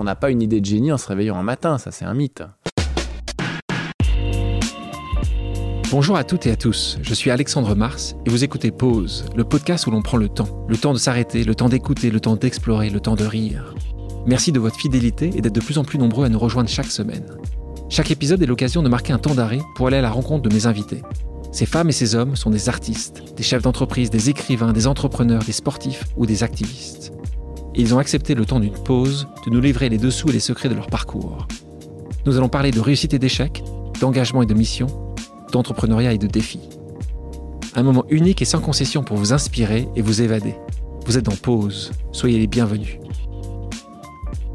On n'a pas une idée de génie en se réveillant un matin, ça c'est un mythe. Bonjour à toutes et à tous, je suis Alexandre Mars et vous écoutez Pause, le podcast où l'on prend le temps. Le temps de s'arrêter, le temps d'écouter, le temps d'explorer, le temps de rire. Merci de votre fidélité et d'être de plus en plus nombreux à nous rejoindre chaque semaine. Chaque épisode est l'occasion de marquer un temps d'arrêt pour aller à la rencontre de mes invités. Ces femmes et ces hommes sont des artistes, des chefs d'entreprise, des écrivains, des entrepreneurs, des sportifs ou des activistes. Ils ont accepté le temps d'une pause de nous livrer les dessous et les secrets de leur parcours. Nous allons parler de réussite et d'échec, d'engagement et de mission, d'entrepreneuriat et de défis. Un moment unique et sans concession pour vous inspirer et vous évader. Vous êtes en pause, soyez les bienvenus.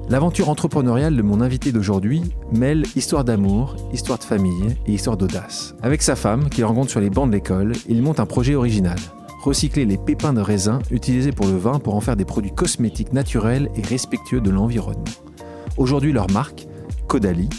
L'aventure entrepreneuriale de mon invité d'aujourd'hui mêle histoire d'amour, histoire de famille et histoire d'audace. Avec sa femme, qu'il rencontre sur les bancs de l'école, il monte un projet original. Recycler les pépins de raisin utilisés pour le vin pour en faire des produits cosmétiques naturels et respectueux de l'environnement. Aujourd'hui, leur marque, Caudalie,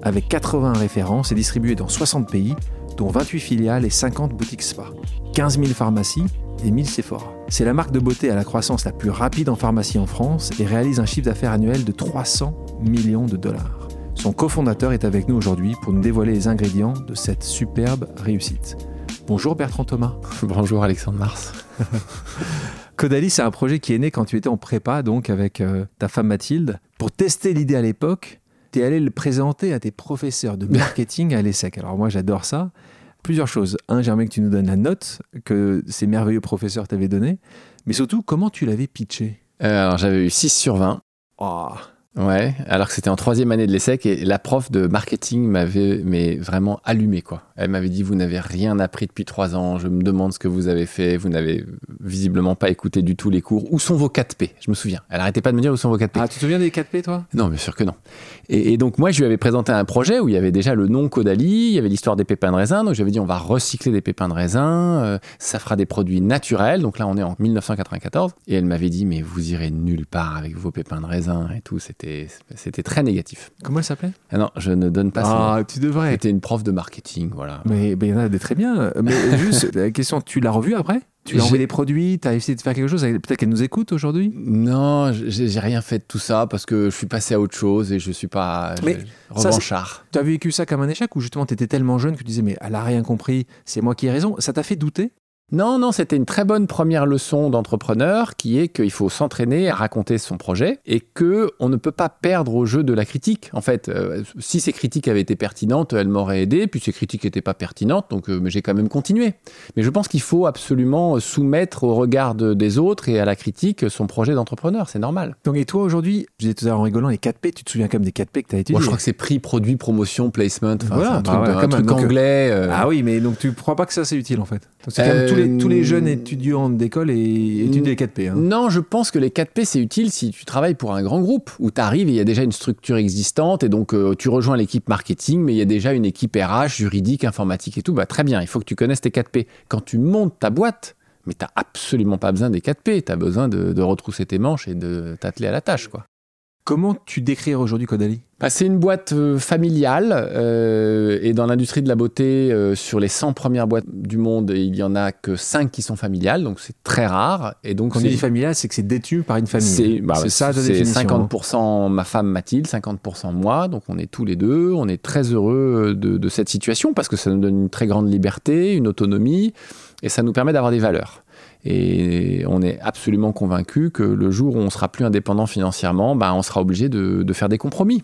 avec 80 références, est distribuée dans 60 pays, dont 28 filiales et 50 boutiques spa, 15 000 pharmacies et 1000 Sephora. C'est la marque de beauté à la croissance la plus rapide en pharmacie en France et réalise un chiffre d'affaires annuel de 300 millions de dollars. Son cofondateur est avec nous aujourd'hui pour nous dévoiler les ingrédients de cette superbe réussite. Bonjour Bertrand Thomas. Bonjour Alexandre Mars. Caudalie, c'est un projet qui est né quand tu étais en prépa, donc avec euh, ta femme Mathilde. Pour tester l'idée à l'époque, tu es allé le présenter à tes professeurs de marketing à l'ESSEC. Alors moi, j'adore ça plusieurs choses. Un, j'aimerais que tu nous donnes la note que ces merveilleux professeurs t'avaient donnée, mais surtout, comment tu l'avais pitché? Euh, Alors, j'avais eu 6 sur 20. Ouais, alors que c'était en troisième année de l'ESSEC et la prof de marketing m'avait mais vraiment allumé quoi. Elle m'avait dit vous n'avez rien appris depuis trois ans, je me demande ce que vous avez fait, vous n'avez visiblement pas écouté du tout les cours. Où sont vos 4P Je me souviens. Elle arrêtait pas de me dire où sont vos 4P. Ah, tu te souviens des 4P toi? Non, bien sûr que non. Et, donc moi je lui avais présenté un projet où il y avait déjà le nom Caudalie, il y avait l'histoire des pépins de raisin, donc j'avais dit on va recycler des pépins de raisin, euh, ça fera des produits naturels. Donc là on est en 1994 et elle m'avait dit mais vous irez nulle part avec vos pépins de raisin et tout. C'était c'était, très négatif. Comment elle s'appelait? Ah Non, je ne donne pas Ah, tu devrais. C'était une prof de marketing, voilà. Mais il y en a des très bien. Mais juste, la question, tu l'as revue après? Tu as envoyé des produits, tu as essayé de faire quelque chose, peut-être qu'elle nous écoute aujourd'hui? Non, j'ai rien fait de tout ça parce que je suis passé à autre chose et je suis pas Mais revanchard. Tu as vécu ça comme un échec ou justement tu étais tellement jeune que tu disais mais elle a rien compris, c'est moi qui ai raison? Ça t'a fait douter? Non, non, c'était une très bonne première leçon d'entrepreneur qui est qu'il faut s'entraîner à raconter son projet et que on ne peut pas perdre au jeu de la critique. En fait, euh, si ces critiques avaient été pertinentes, elles m'auraient aidé, puis ces critiques n'étaient pas pertinentes, donc euh, j'ai quand même continué. Mais je pense qu'il faut absolument soumettre au regard des autres et à la critique son projet d'entrepreneur, c'est normal. Donc et toi aujourd'hui, je disais tout à l'heure en rigolant, les 4P, tu te souviens comme des 4P que tu as étudié Moi je crois que c'est prix, produit, promotion, placement, voilà, un truc, bah un truc anglais. Euh. Ah oui, mais donc tu ne crois pas que ça c'est utile en fait? Tous les, jeunes étudiants d'école et étudient les 4P. Hein. Non, je pense que les 4P, c'est utile si tu travailles pour un grand groupe où tu arrives et il y a déjà une structure existante et donc euh, tu rejoins l'équipe marketing, mais il y a déjà une équipe RH, juridique, informatique et tout. Bah, très bien, il faut que tu connaisses tes 4P. Quand tu montes ta boîte, mais tu n'as absolument pas besoin des 4P. Tu as besoin de, de, retrousser tes manches et de t'atteler à la tâche. quoi. Comment tu décrirais aujourd'hui Caudalie bah, C'est une boîte euh, familiale euh, et dans l'industrie de la beauté, euh, sur les 100 premières boîtes du monde, il y en a que 5 qui sont familiales, donc c'est très rare. Et donc Quand on dit familial, c'est que c'est détenu par une famille. C'est bah, ça C'est 50% ma femme Mathilde, 50% moi, donc on est tous les deux. On est très heureux de, de cette situation parce que ça nous donne une très grande liberté, une autonomie et ça nous permet d'avoir des valeurs. Et on est absolument convaincu que le jour où on sera plus indépendant financièrement, bah, on sera obligé de, faire des compromis.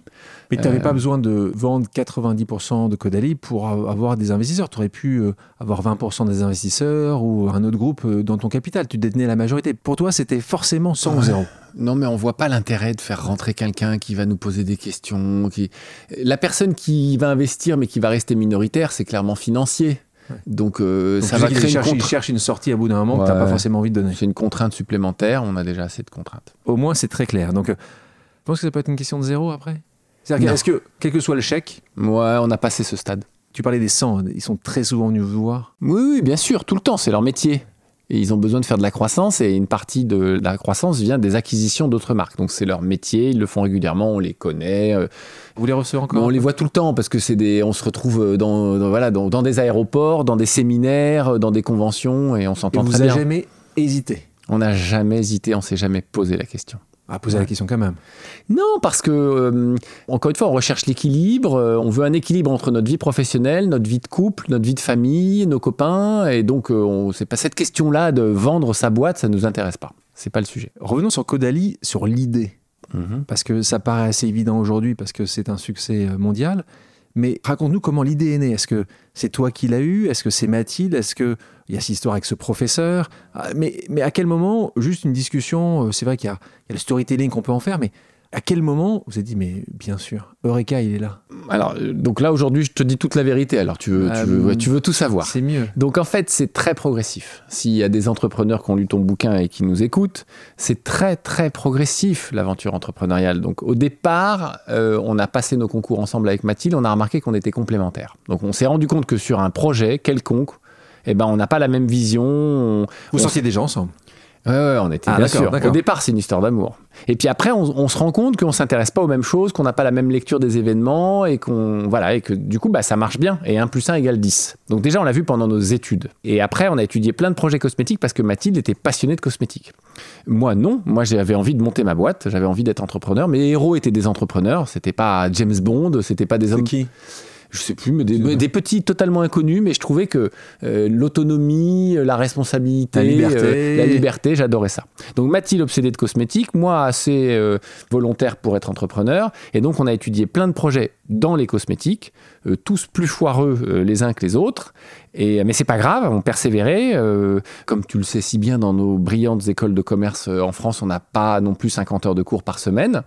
Mais tu n'avais pas euh, besoin de vendre 90% de Caudalie pour avoir des investisseurs. Tu aurais pu euh, avoir 20% des investisseurs ou un autre groupe euh, dans ton capital. Tu détenais la majorité. Pour toi, c'était forcément 100 ou 0. Non, mais on voit pas l'intérêt de faire rentrer quelqu'un qui va nous poser des questions. Qui... La personne qui va investir mais qui va rester minoritaire, c'est clairement financier. Donc, euh, ça va créer une Il cherche une sortie à bout d'un moment que tu n'as pas forcément envie de donner. C'est une contrainte supplémentaire, on a déjà assez de contraintes. Au moins, c'est très clair. Donc, euh, je pense que ça peut être une question de zéro après? Est-ce que, quel que soit le chèque Ouais, on a passé ce stade. Tu parlais des 100, ils sont très souvent venus vous voir Oui, oui, bien sûr, tout le temps, c'est leur métier et ils ont besoin de faire de la croissance et une partie de la croissance vient des acquisitions d'autres marques. Donc c'est leur métier, ils le font régulièrement, on les connaît. Euh. Vous les recevez encore On les voit tout le temps parce que c'est des, on se retrouve dans, voilà, dans, des aéroports, dans des séminaires, dans des conventions et on s'entend très bien. Vous n'avez jamais hésité? On n'a jamais hésité, on s'est jamais posé la question. À poser la question quand même. Non, parce que, euh, encore une fois, on recherche l'équilibre, euh, on veut un équilibre entre notre vie professionnelle, notre vie de couple, notre vie de famille, nos copains, et donc euh, c'est pas cette question-là de vendre sa boîte, ça nous intéresse pas. C'est pas le sujet. Revenons sur Caudalie, sur l'idée. Mhm. Parce que ça paraît assez évident aujourd'hui, parce que c'est un succès mondial. Mais raconte-nous comment l'idée est née. Est-ce que c'est toi qui l'as eu? Est-ce que c'est Mathilde? Est-ce qu'il y a cette histoire avec ce professeur? Ah, mais, mais à quel moment, juste une discussion, euh, c'est vrai qu'il y, y a, le storytelling qu'on peut en faire, mais à quel moment vous avez dit, mais bien sûr, Eureka, il est là Alors, euh, donc là, aujourd'hui, je te dis toute la vérité. Alors, tu veux, tu, veux, tu veux tout savoir. C'est mieux. Donc, en fait, c'est très progressif. S'il y a des entrepreneurs qui ont lu ton bouquin et qui nous écoutent, c'est très, très progressif, l'aventure entrepreneuriale. Donc, au départ, euh, on a passé nos concours ensemble avec Mathilde, on a remarqué qu'on était complémentaires. Donc, on s'est rendu compte que sur un projet quelconque, eh ben, on n'a pas la même vision. Vous sortiez déjà ensemble Ouais, ouais, on était ah, bien sûr. Au départ, c'est une histoire d'amour. Et puis après, on, se rend compte qu'on s'intéresse pas aux mêmes choses, qu'on n'a pas la même lecture des événements et qu'on voilà et que du coup, bah, ça marche bien. Et 1 plus 1 égale 10. Donc déjà, on l'a vu pendant nos études. Et après, on a étudié plein de projets cosmétiques parce que Mathilde était passionnée de cosmétiques. Moi, non. Moi, j'avais envie de monter ma boîte. J'avais envie d'être entrepreneur. Mes héros étaient des entrepreneurs. C'était pas James Bond. C'était pas des hommes. qui? Je sais plus, mais des, petits totalement inconnus, mais je trouvais que euh, l'autonomie, la responsabilité, la liberté, euh, la liberté j'adorais ça. Donc Mathilde obsédée de cosmétiques, moi assez euh, volontaire pour être entrepreneur, et donc on a étudié plein de projets dans les cosmétiques, tous plus foireux les uns que les autres, et, mais c'est pas grave, on persévérait. comme tu le sais si bien, dans nos brillantes écoles de commerce en France, on n'a pas non plus 50 heures de cours par semaine.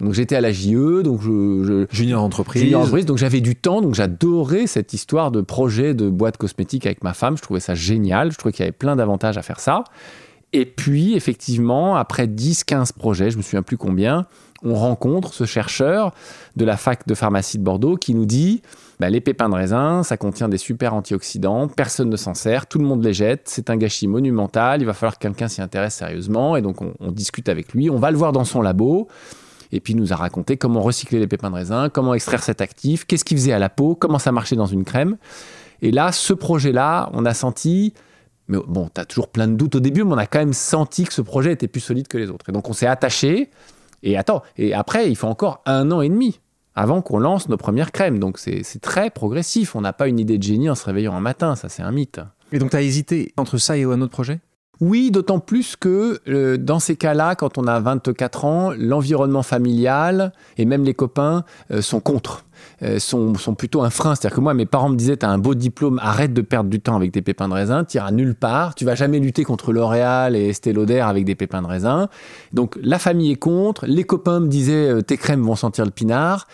Donc j'étais à la JE, donc je, junior entreprise. Junior entreprise, donc j'avais du temps, donc j'adorais cette histoire de projet de boîte cosmétique avec ma femme. Je trouvais ça génial. Je trouvais qu'il y avait plein d'avantages à faire ça. Et puis effectivement, après 10-15 projets, je me souviens plus combien, on rencontre ce chercheur de la fac de pharmacie de Bordeaux qui nous dit bah, les pépins de raisin, ça contient des super antioxydants, personne ne s'en sert, tout le monde les jette, c'est un gâchis monumental, il va falloir que quelqu'un s'y intéresse sérieusement. Et donc on, on discute avec lui, on va le voir dans son labo et puis il nous a raconté comment recycler les pépins de raisin, comment extraire cet actif, qu'est-ce qu'il faisait à la peau, comment ça marchait dans une crème. Et là, ce projet-là, on a senti, mais bon, tu as toujours plein de doutes au début, mais on a quand même senti que ce projet était plus solide que les autres. Et donc on s'est attaché, et attends, et après, il faut encore un an et demi avant qu'on lance nos premières crèmes. Donc c'est très progressif, on n'a pas une idée de génie en se réveillant un matin, ça c'est un mythe. Et donc tu as hésité entre ça et un autre projet? Oui, d'autant plus que euh, dans ces cas-là, quand on a 24 ans, l'environnement familial et même les copains euh, sont contre. Euh, sont, plutôt un frein. C'est-à-dire que moi, mes parents me disaient, tu as un beau diplôme, arrête de perdre du temps avec des pépins de raisin, tu iras nulle part, tu vas jamais lutter contre L'Oréal et Estée avec des pépins de raisin. Donc la famille est contre, les copains me disaient, euh, tes crèmes vont sentir le pinard.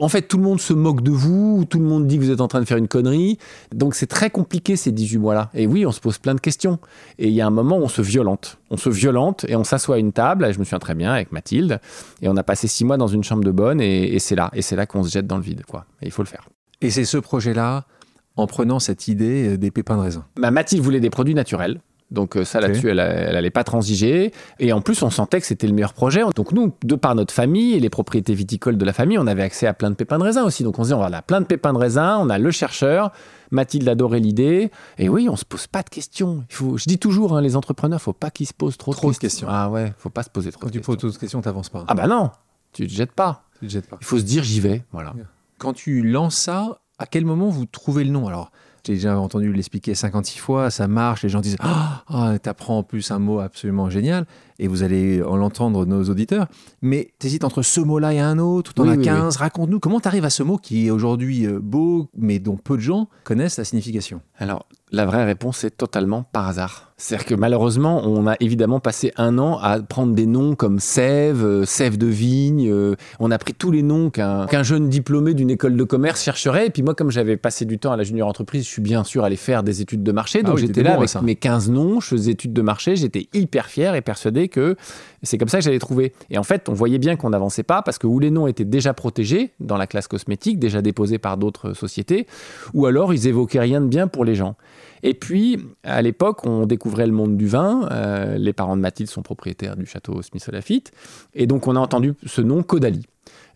En fait, tout le monde se moque de vous, tout le monde dit que vous êtes en train de faire une connerie. Donc c'est très compliqué ces 18 mois-là. Et oui, on se pose plein de questions. Et il y a un moment où on se violente. On se violente et on s'assoit à une table, et je me souviens très bien avec Mathilde, et on a passé six mois dans une chambre de bonne, et c'est là, et c'est là qu'on se jette dans le vide il faut le faire. Et c'est ce projet-là, en prenant cette idée euh, des pépins de raisin. Bah, Mathilde voulait des produits naturels. Donc euh, ça là-dessus, elle, n'allait pas transiger. Et en plus, on sentait que c'était le meilleur projet. Donc nous, de par notre famille et les propriétés viticoles de la famille, on avait accès à plein de pépins de raisin aussi. Donc on se disait, on a plein de pépins de raisin, on a le chercheur. Mathilde adorait l'idée. Et oui, on se pose pas de questions. Il faut, je dis toujours, hein, les entrepreneurs, faut pas qu'ils se posent trop, trop de, questions. Ah ouais, faut pas se poser trop Quand de questions. tu poses trop de questions, t'avances pas. Ah bah non, tu te jettes pas. Tu te jettes pas. Il faut se dire, j'y vais. Voilà quand tu lances ça, à quel moment vous trouvez le nom? Alors, j'ai déjà entendu l'expliquer 56 fois, ça marche, les gens disent Ah, oh, t'apprends en plus un mot absolument génial, et vous allez en l'entendre, nos auditeurs. Mais t'hésites entre ce mot-là et un autre, tu en as 15. Raconte-nous comment tu arrives à ce mot qui est aujourd'hui euh, beau, mais dont peu de gens connaissent la signification? Alors, la vraie réponse est totalement par hasard. C'est-à-dire que malheureusement, on a évidemment passé un an à prendre des noms comme Sève, euh, Sève de Vigne. Euh, on a pris tous les noms qu'un jeune diplômé d'une école de commerce chercherait. Et puis moi, comme j'avais passé du temps à la junior entreprise, je suis bien sûr allé faire des études de marché. Donc ah j'étais là avec mes 15 noms, je faisais études de marché. J'étais hyper fier et persuadé que c'est comme ça que j'allais trouver. Et en fait, on voyait bien qu'on n'avançait pas parce que ou les noms étaient déjà protégés dans la classe cosmétique, déjà déposés par d'autres sociétés, ou alors ils évoquaient rien de bien pour les gens. Et puis, à l'époque, on découvrait le monde du vin. Euh, les parents de Mathilde sont propriétaires du château Smith Lafitte. Et donc, on a entendu ce nom Caudalie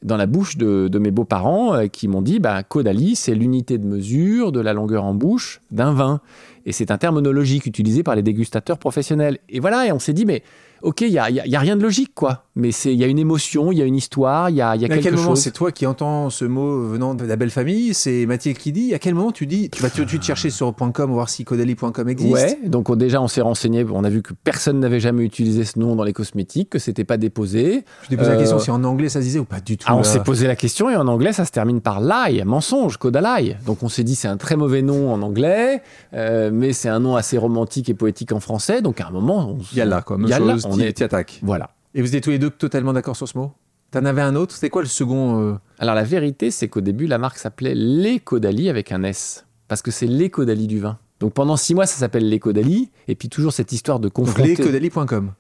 dans la bouche de, mes beaux-parents euh, qui m'ont dit bah, Caudalie, c'est l'unité de mesure de la longueur en bouche d'un vin. Et c'est un terminologique utilisé par les dégustateurs professionnels. Et voilà, et on s'est dit, mais ok, il y a, y a- y a rien de logique, quoi. Mais il y a une émotion, il y a une histoire, il y a, y a Mais à quelque quel moment chose. c'est toi qui entends ce mot venant de la belle famille C'est Mathilde qui dit. À quel moment tu dis Tu vas tout de suite chercher sur .com voir si caudalie.com existe? Ouais, donc on- déjà on s'est renseigné, on a vu que personne n'avait jamais utilisé ce nom dans les cosmétiques, que c'était pas déposé. Je t'ai posé la Euh, question si en anglais ça se disait ou pas du tout. Ah, on s'est posé la question et en anglais ça se termine par lie, mensonge, Kodalai. Donc on s'est dit c'est un très mauvais nom en anglais, euh, mais c'est un nom assez romantique et poétique en français. Donc à un moment, on, Il y a là, quoi. Même chose, on est- attaques. Voilà. Et vous étiez tous les deux totalement d'accord sur ce mot? T'en avais un autre? C'était quoi le second euh, Alors la vérité, c'est qu'au début, la marque s'appelait Les Caudalie avec un S, parce que c'est les Caudalie du vin. Donc pendant six mois, ça s'appelle les Caudalie, et puis toujours cette histoire de confronter. lescaudalie.com.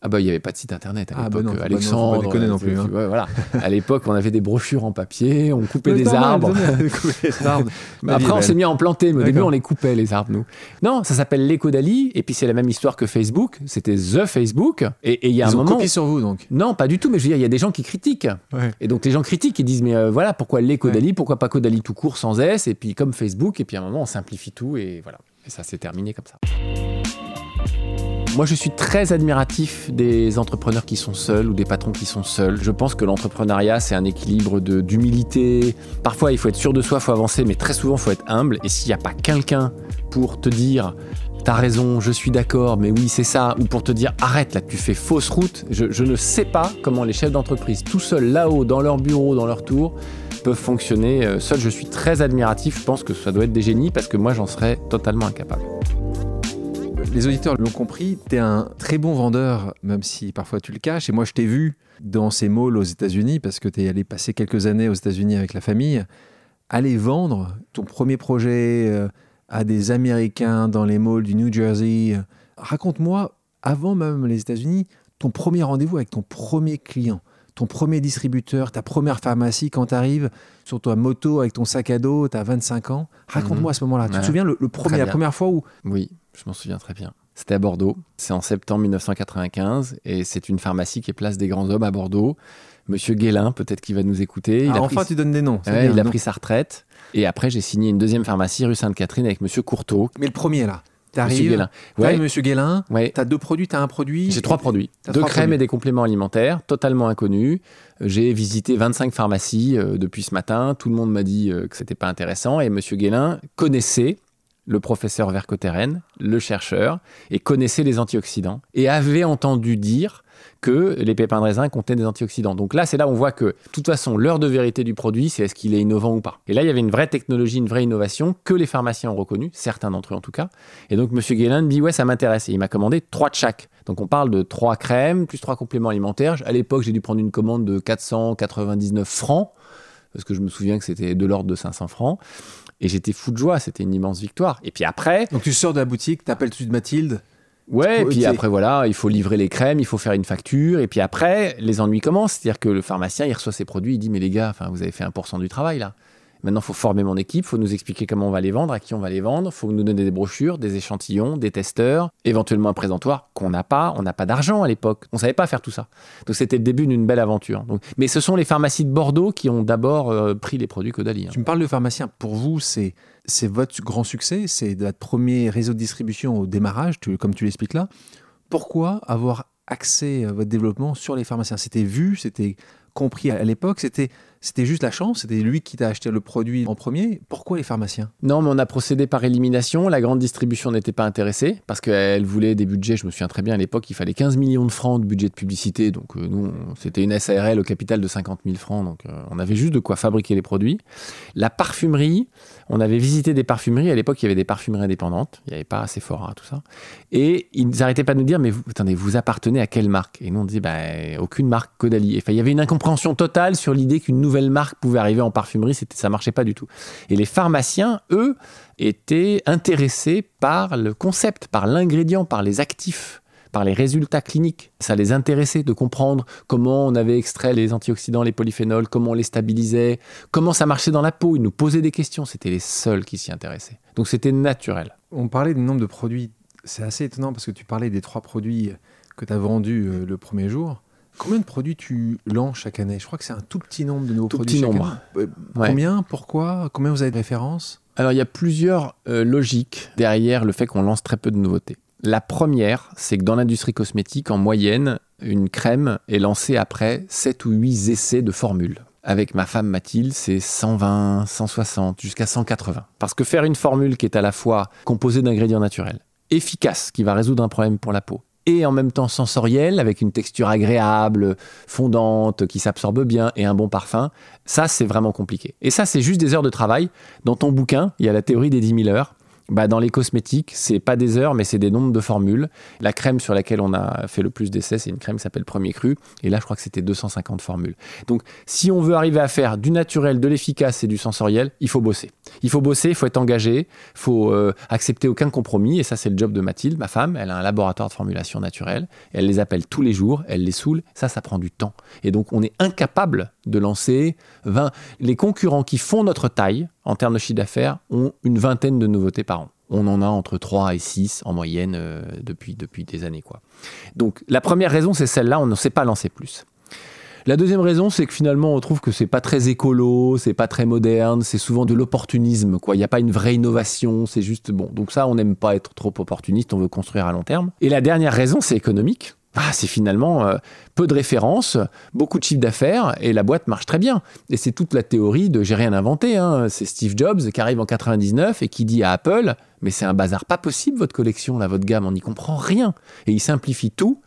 Ah bah il n'y avait pas de site internet à Ah l'époque, bah non, Alexandre. non, déconner non euh, plus, hein. ouais, voilà. À l'époque, on avait des brochures en papier, on coupait des arbres. Mais après, on s'est mis à en planter, mais au début, on les coupait, les arbres, nous. Non, ça s'appelle l'éco-Dali, et puis c'est la même histoire que Facebook. C'était The Facebook. Et il y a Ils un ont moment. copié sur vous donc. Non, pas du tout, mais je veux dire, il y a des gens qui critiquent. Ouais. Et donc, les gens critiquent, ils disent, mais euh, voilà, pourquoi l'éco-Dali, pourquoi pas Codali tout court sans S, et puis comme Facebook, et puis à un moment, on simplifie tout, et voilà. Et ça s'est terminé comme ça. Moi, je suis très admiratif des entrepreneurs qui sont seuls ou des patrons qui sont seuls. Je pense que l'entrepreneuriat, c'est un équilibre d'humilité. Parfois, il faut être sûr de soi, il faut avancer, mais très souvent, il faut être humble. Et s'il n'y a pas quelqu'un pour te dire T'as raison, je suis d'accord, mais oui, c'est ça, ou pour te dire arrête, là, tu fais fausse route. Je, ne sais pas comment les chefs d'entreprise, tout seuls là-haut, dans leur bureau, dans leur tour, peuvent fonctionner. Euh, Seul, je suis très admiratif. Je pense que ça doit être des génies parce que moi, j'en serais totalement incapable. Les auditeurs l'ont compris, tu es un très bon vendeur, même si parfois tu le caches. Et moi, je t'ai vu dans ces malls aux États-Unis, parce que tu es allé passer quelques années aux États-Unis avec la famille, aller vendre ton premier projet euh, à des Américains dans les malls du New Jersey. Raconte-moi, avant même les États-Unis, ton premier rendez-vous avec ton premier client, ton premier distributeur, ta première pharmacie quand tu arrives sur ta moto avec ton sac à dos, tu as 25 ans. Raconte-moi à ce moment-là. Tu te souviens le, le premier, la première fois où Oui, je m'en souviens très bien. C'était à Bordeaux. C'est en septembre 1995 et c'est une pharmacie qui est place des grands hommes à Bordeaux. Monsieur Guélin, peut-être qu'il va nous écouter. Il Ah, a enfin, pris... tu donnes des noms. c'est Ouais, bien. il a pris sa retraite. Et après, j'ai signé une deuxième pharmacie rue Sainte-Catherine avec Monsieur Courteau. Mais le premier, là. T'arrives, Guélin. Ouais, Monsieur Guélin, ouais. t'as deux produits, t'as un produit. J'ai trois produits. Deux trois crèmes produits. et des compléments alimentaires, totalement inconnus. Euh, J'ai visité 25 pharmacies euh, depuis ce matin. Tout le monde m'a dit euh, que c'était pas intéressant. Et Monsieur Guélin connaissait le professeur Vercotteren, le chercheur, et connaissait les antioxydants. Et avait entendu dire que les pépins de raisin contenaient des antioxydants. Donc là, c'est là où on voit que, de toute façon, l'heure de vérité du produit, c'est est-ce qu'il est innovant ou pas. Et là, il y avait une vraie technologie, une vraie innovation que les pharmaciens ont reconnue, certains d'entre eux en tout cas. Et donc, Monsieur Guélin dit, ouais, ça m'intéresse. Et il m'a commandé trois de chaque. Donc, on parle de trois crèmes, plus trois compléments alimentaires. À l'époque, j'ai dû prendre une commande de 499 francs, parce que je me souviens que c'était de l'ordre de 500 francs. Et j'étais fou de joie, c'était une immense victoire. Et puis après, Donc tu sors de la boutique, t'appelles tout de suite Mathilde. Ouais, et puis après, voilà, il faut livrer les crèmes, il faut faire une facture. Et puis après, les ennuis commencent. C'est-à-dire que le pharmacien, il reçoit ses produits, il dit Mais les gars, enfin, vous avez fait 1% du travail là. Maintenant, il faut former mon équipe, il faut nous expliquer comment on va les vendre, à qui on va les vendre, il faut nous donner des brochures, des échantillons, des testeurs, éventuellement un présentoir qu'on n'a pas. On n'a pas d'argent à l'époque. On savait pas faire tout ça. Donc c'était le début d'une belle aventure. Donc, mais ce sont les pharmacies de Bordeaux qui ont d'abord euh, pris les produits Caudalie. hein. Tu me parles de pharmacien. Pour vous, c'est c'est votre grand succès, c'est votre premier réseau de distribution au démarrage, comme tu l'expliques là. Pourquoi avoir axé euh, votre développement sur les pharmaciens? C'était vu, c'était compris à l'époque, c'était c'était juste la chance, c'était lui qui t'a acheté le produit en premier. Pourquoi les pharmaciens? Non, mais on a procédé par élimination. La grande distribution n'était pas intéressée parce qu'elle voulait des budgets. Je me souviens très bien à l'époque, il fallait 15 millions de francs de budget de publicité. Donc, euh, nous, c'était une SARL au capital de 50 000 francs. Donc, euh, on avait juste de quoi fabriquer les produits. La parfumerie, on avait visité des parfumeries. À l'époque, il y avait des parfumeries indépendantes. Il n'y avait pas Sephora, tout ça. Et ils n'arrêtaient pas de nous dire Mais attendez, vous appartenez à quelle marque? Et nous, on disait bah, Aucune marque Caudalie. Enfin, il y avait une incompréhension totale sur l'idée qu'une nouvelle marque pouvait arriver en parfumerie. C'était, ça marchait pas du tout. Et les pharmaciens, eux, étaient intéressés par le concept, par l'ingrédient, par les actifs, par les résultats cliniques. Ça les intéressait de comprendre comment on avait extrait les antioxydants, les polyphénols, comment on les stabilisait, comment ça marchait dans la peau. Ils nous posaient des questions. C'était les seuls qui s'y intéressaient. Donc c'était naturel. On parlait du nombre de produits. C'est assez étonnant parce que tu parlais des trois produits que tu as vendus euh, le premier jour. Combien de produits tu lances chaque année? Je crois que c'est un tout petit nombre de nouveaux Tout produits. petit chaque nombre. année. Euh, Ouais. Combien? Pourquoi? Combien vous avez de références? Alors il y a plusieurs euh, logiques derrière le fait qu'on lance très peu de nouveautés. La première, c'est que dans l'industrie cosmétique, en moyenne, une crème est lancée après 7 ou 8 essais de formule. Avec ma femme Mathilde, c'est 120, 160, jusqu'à 180. Parce que faire une formule qui est à la fois composée d'ingrédients naturels, efficace, qui va résoudre un problème pour la peau, et en même temps sensorielle, avec une texture agréable, fondante, qui s'absorbe bien et un bon parfum, ça c'est vraiment compliqué. Et ça c'est juste des heures de travail. Dans ton bouquin, il y a la théorie des 10 000 heures. Bah, dans les cosmétiques, c'est pas des heures, mais c'est des nombres de formules. La crème sur laquelle on a fait le plus d'essais, c'est une crème qui s'appelle Premier Cru. Et là, je crois que c'était 250 formules. Donc, si on veut arriver à faire du naturel, de l'efficace et du sensoriel, il faut bosser. Il faut bosser, il faut être engagé, il faut euh, accepter aucun compromis. Et ça, c'est le job de Mathilde, ma femme. Elle a un laboratoire de formulation naturelle. Elle les appelle tous les jours, elle les saoule. Ça, ça prend du temps. Et donc, on est incapable de lancer 20. Les concurrents qui font notre taille, en termes de chiffre d'affaires, ont une vingtaine de nouveautés par an. On en a entre 3 et 6 en moyenne euh, depuis, depuis des années. Quoi. Donc la première raison, c'est celle-là, on ne sait pas lancer plus. La deuxième raison, c'est que finalement, on trouve que c'est pas très écolo, c'est pas très moderne, c'est souvent de l'opportunisme. Il n'y a pas une vraie innovation, c'est juste bon. Donc ça, on n'aime pas être trop opportuniste, on veut construire à long terme. Et la dernière raison, c'est économique. Ah, c'est finalement euh, peu de références, beaucoup de chiffres d'affaires et la boîte marche très bien. Et c'est toute la théorie de j'ai rien inventé. Hein. C'est Steve Jobs qui arrive en 99 et qui dit à Apple mais c'est un bazar pas possible votre collection, là, votre gamme, on n'y comprend rien. Et il simplifie tout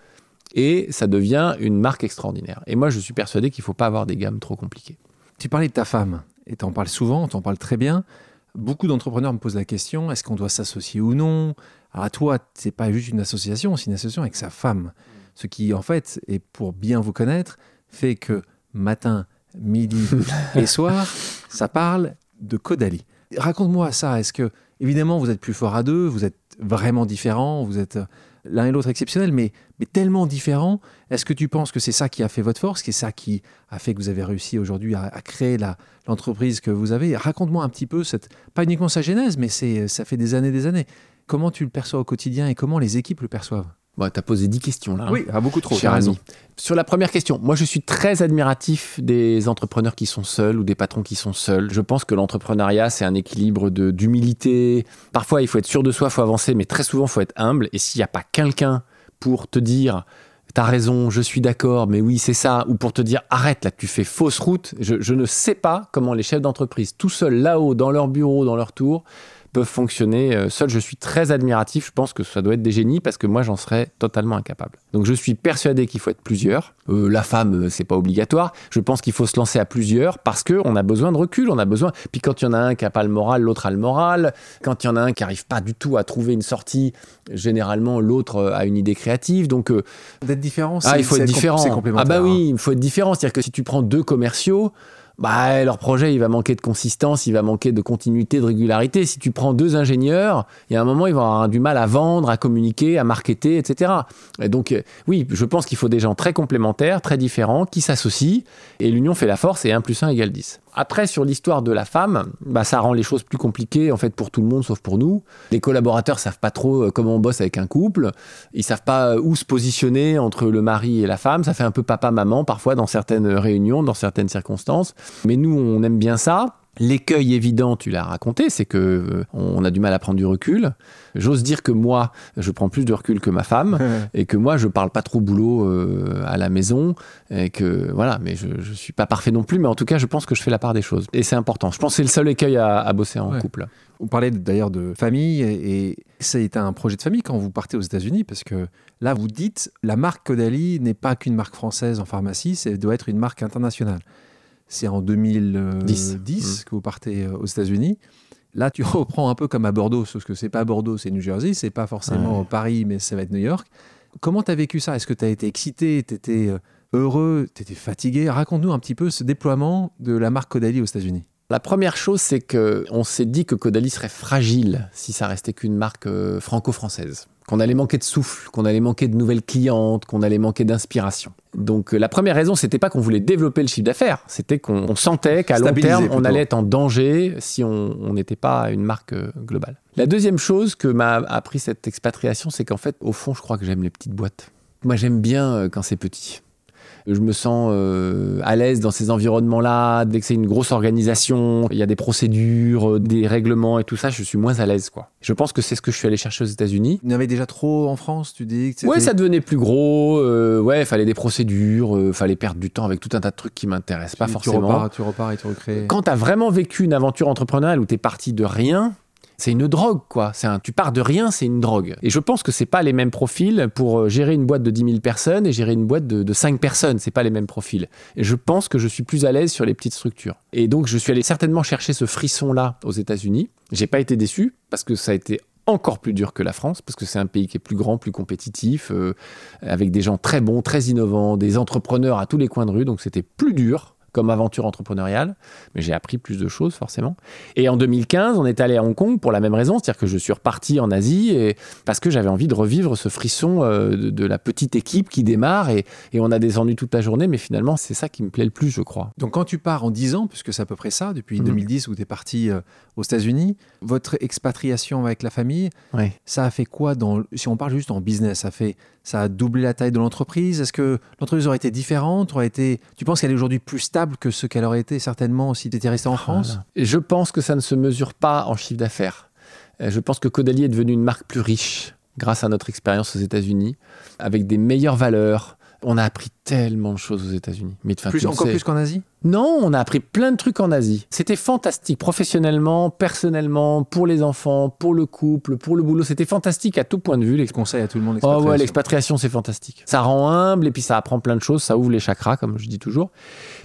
et ça devient une marque extraordinaire. Et moi, je suis persuadé qu'il faut pas avoir des gammes trop compliquées. Tu parlais de ta femme et tu en parles souvent, tu en parles très bien. Beaucoup d'entrepreneurs me posent la question est-ce qu'on doit s'associer ou non? Alors à toi, c'est pas juste une association, c'est une association avec sa femme. Ce qui, en fait, et pour bien vous connaître, fait que matin, midi et soir, ça parle de Caudalie. Raconte-moi ça. Est-ce que, évidemment, vous êtes plus fort à deux, vous êtes vraiment différents, vous êtes l'un et l'autre exceptionnels, mais, mais tellement différents. Est-ce que tu penses que c'est ça qui a fait votre force, que c'est ça qui a fait que vous avez réussi aujourd'hui à, créer l'entreprise que vous avez? Raconte-moi un petit peu, cette, pas uniquement sa genèse, mais ça fait des années des années. Comment tu le perçois au quotidien et comment les équipes le perçoivent? Bon, tu as posé 10 questions là. Hein. Oui, à beaucoup trop. Cher ami. Sur la première question, moi je suis très admiratif des entrepreneurs qui sont seuls ou des patrons qui sont seuls. Je pense que l'entrepreneuriat, c'est un équilibre d'humilité. Parfois, il faut être sûr de soi, il faut avancer, mais très souvent, il faut être humble. Et s'il n'y a pas quelqu'un pour te dire T'as raison, je suis d'accord, mais oui, c'est ça. Ou pour te dire, arrête, là, tu fais fausse route. Je, je ne sais pas comment les chefs d'entreprise, tout seuls là-haut, dans leur bureau, dans leur tour, peuvent fonctionner euh, seuls. Je suis très admiratif. Je pense que ça doit être des génies parce que moi, j'en serais totalement incapable. Donc, je suis persuadé qu'il faut être plusieurs. Euh, la femme, euh, c'est pas obligatoire. Je pense qu'il faut se lancer à plusieurs parce que on a besoin de recul. On a besoin. Puis quand il y en a un qui a pas le moral, l'autre a le moral. Quand il y en a un qui arrive pas du tout à trouver une sortie, généralement l'autre a une idée créative. Donc d'être différent. Ah, il faut être différent. Ah bah oui, il faut être différent. C'est-à-dire que si tu prends deux commerciaux bah, leur projet, il va manquer de consistance, il va manquer de continuité, de régularité. Si tu prends deux ingénieurs, il y a un moment, ils vont avoir du mal à vendre, à communiquer, à marketer, etc. Et donc, euh, oui, je pense qu'il faut des gens très complémentaires, très différents, qui s'associent, et l'union fait la force, et 1 plus 1 égale 10. Après, sur l'histoire de la femme, bah, ça rend les choses plus compliquées en fait pour tout le monde sauf pour nous. Les collaborateurs savent pas trop euh, comment on bosse avec un couple. Ils savent pas euh, où se positionner entre le mari et la femme. Ça fait un peu papa-maman parfois dans certaines réunions, dans certaines circonstances. Mais nous, on aime bien ça. L'écueil évident, tu l'as raconté, c'est que euh, on a du mal à prendre du recul. J'ose dire que moi, je prends plus de recul que ma femme et que moi, je parle pas trop boulot euh, à la maison et que voilà, mais je, je suis pas parfait non plus, mais en tout cas, je pense que je fais la part des choses et c'est important. Je pense que c'est le seul écueil à, bosser en couple. Vous parlez d'ailleurs de famille et, ça a été un projet de famille quand vous partez aux États-Unis parce que là, vous dites la marque Caudalie n'est pas qu'une marque française en pharmacie, ça doit être une marque internationale c'est en 2010 mmh. que vous partez euh, aux États-Unis. Là, tu reprends un peu comme à Bordeaux, sauf que c'est pas Bordeaux, c'est New Jersey, c'est pas forcément Paris, mais ça va être New York. Comment tu as vécu ça? Est-ce que tu as été excité, tu étais euh, heureux, tu étais fatigué? Raconte-nous un petit peu ce déploiement de la marque Caudalie aux États-Unis. La première chose, c'est qu'on s'est dit que Caudalie serait fragile si ça restait qu'une marque euh, franco-française qu'on allait manquer de souffle, qu'on allait manquer de nouvelles clientes, qu'on allait manquer d'inspiration. Donc euh, la première raison, c'était pas qu'on voulait développer le chiffre d'affaires, c'était qu'on sentait qu'à long terme, on allait être en danger si on n'était pas une marque euh, globale. La deuxième chose que m'a appris cette expatriation, c'est qu'en fait, au fond, je crois que j'aime les petites boîtes. Moi, j'aime bien quand c'est petit. Je me sens euh, à l'aise dans ces environnements-là. Dès que c'est une grosse organisation, il y a des procédures, euh, des règlements et tout ça, je suis moins à l'aise, quoi. Je pense que c'est ce que je suis allé chercher aux États-Unis. Il y en avait déjà trop en France, tu dis Ouais, ça devenait plus gros. Euh, ouais, il fallait des procédures, il fallait perdre du temps avec tout un tas de trucs qui m'intéressent pas forcément. Tu repars, tu repars et tu recrées. Quand tu as vraiment vécu une aventure entrepreneuriale où tu es parti de rien, c'est une drogue, quoi. Un, tu pars de rien, c'est une drogue. Et je pense que c'est pas les mêmes profils pour euh, gérer une boîte de 10 000 personnes et gérer une boîte de, de 5 personnes. C'est pas les mêmes profils. Et je pense que je suis plus à l'aise sur les petites structures. Et donc, je suis allé certainement chercher ce frisson-là aux États-Unis. J'ai pas été déçu parce que ça a été encore plus dur que la France, parce que c'est un pays qui est plus grand, plus compétitif, euh, avec des gens très bons, très innovants, des entrepreneurs à tous les coins de rue, donc c'était plus dur comme aventure entrepreneuriale, mais j'ai appris plus de choses forcément. Et en 2015, on est allé à Hong Kong pour la même raison, c'est-à-dire que je suis reparti en Asie et, parce que j'avais envie de revivre ce frisson euh, de, la petite équipe qui démarre et, et, on a des ennuis toute la journée, mais finalement c'est ça qui me plaît le plus, je crois. Donc quand tu pars en 10 ans, puisque c'est à peu près ça, depuis 2010 mhm. où tu es parti euh, aux États-Unis, votre expatriation avec la famille, ça a fait quoi dans, si on parle juste en business, ça, fait, ça a doublé la taille de l'entreprise? Est-ce que l'entreprise aurait été différente? Aurait été, Tu penses qu'elle est aujourd'hui plus stable que ce qu'elle aurait été certainement si tu étais resté en France Je pense que ça ne se mesure pas en chiffre d'affaires. Euh, je pense que Caudalie est devenue une marque plus riche grâce à notre expérience aux États-Unis, avec des meilleures valeurs, on a appris tellement de choses aux États-Unis. Mais plus, encore plus qu'en Asie? Non, on a appris plein de trucs en Asie. C'était fantastique, professionnellement, personnellement, pour les enfants, pour le couple, pour le boulot. C'était fantastique à tout point de vue. Les conseils à tout le monde. Oh ouais, l'expatriation, c'est fantastique. Ça rend humble et puis ça apprend plein de choses. Ça ouvre les chakras, comme je dis toujours.